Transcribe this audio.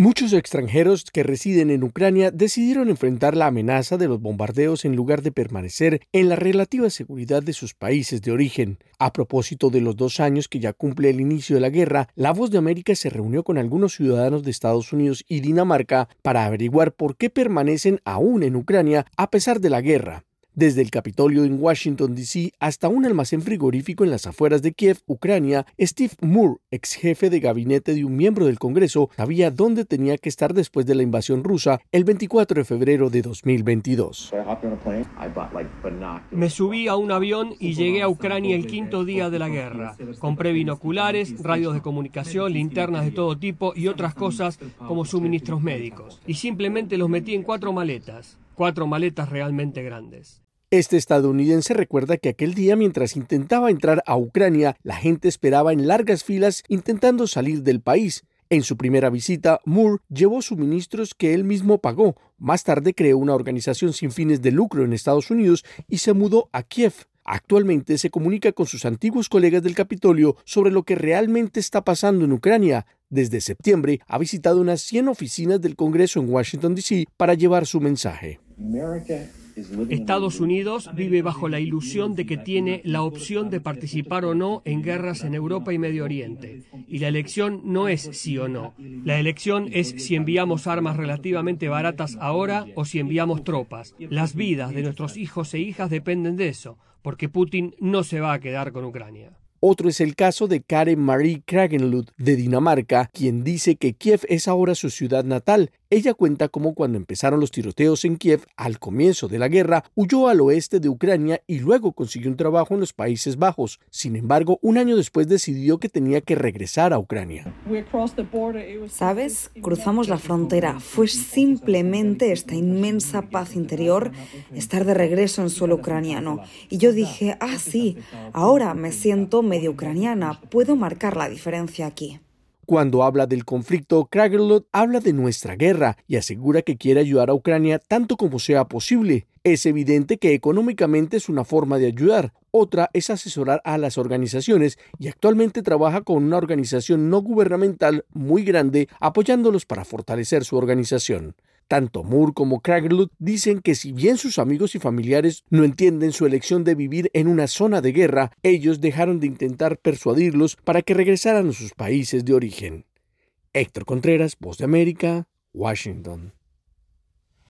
Muchos extranjeros que residen en Ucrania decidieron enfrentar la amenaza de los bombardeos en lugar de permanecer en la relativa seguridad de sus países de origen. A propósito de los dos años que ya cumple el inicio de la guerra, La Voz de América se reunió con algunos ciudadanos de Estados Unidos y Dinamarca para averiguar por qué permanecen aún en Ucrania a pesar de la guerra desde el Capitolio en Washington, D.C. hasta un almacén frigorífico en las afueras de Kiev, Ucrania, Steve Moore, ex jefe de gabinete de un miembro del Congreso, sabía dónde tenía que estar después de la invasión rusa el 24 de febrero de 2022. Me subí a un avión y llegué a Ucrania el quinto día de la guerra. Compré binoculares, radios de comunicación, linternas de todo tipo y otras cosas como suministros médicos. Y simplemente los metí en cuatro maletas, cuatro maletas realmente grandes. Este estadounidense recuerda que aquel día mientras intentaba entrar a Ucrania, la gente esperaba en largas filas intentando salir del país. En su primera visita, Moore llevó suministros que él mismo pagó. Más tarde creó una organización sin fines de lucro en Estados Unidos y se mudó a Kiev. Actualmente se comunica con sus antiguos colegas del Capitolio sobre lo que realmente está pasando en Ucrania. Desde septiembre ha visitado unas 100 oficinas del Congreso en Washington, D.C. para llevar su mensaje. Estados Unidos vive bajo la ilusión de que tiene la opción de participar o no en guerras en Europa y Medio Oriente. Y la elección no es sí o no. La elección es si enviamos armas relativamente baratas ahora o si enviamos tropas. Las vidas de nuestros hijos e hijas dependen de eso, porque Putin no se va a quedar con Ucrania. Otro es el caso de Karen Marie Kragenlund de Dinamarca, quien dice que Kiev es ahora su ciudad natal ella cuenta cómo cuando empezaron los tiroteos en Kiev al comienzo de la guerra, huyó al oeste de Ucrania y luego consiguió un trabajo en los Países Bajos. Sin embargo, un año después decidió que tenía que regresar a Ucrania. ¿Sabes? Cruzamos la frontera. Fue simplemente esta inmensa paz interior, estar de regreso en suelo ucraniano. Y yo dije, ah, sí, ahora me siento medio ucraniana, puedo marcar la diferencia aquí. Cuando habla del conflicto, Kragerlot habla de nuestra guerra y asegura que quiere ayudar a Ucrania tanto como sea posible. Es evidente que económicamente es una forma de ayudar, otra es asesorar a las organizaciones y actualmente trabaja con una organización no gubernamental muy grande apoyándolos para fortalecer su organización. Tanto Moore como Kragerlut dicen que si bien sus amigos y familiares no entienden su elección de vivir en una zona de guerra, ellos dejaron de intentar persuadirlos para que regresaran a sus países de origen. Héctor Contreras, Voz de América, Washington.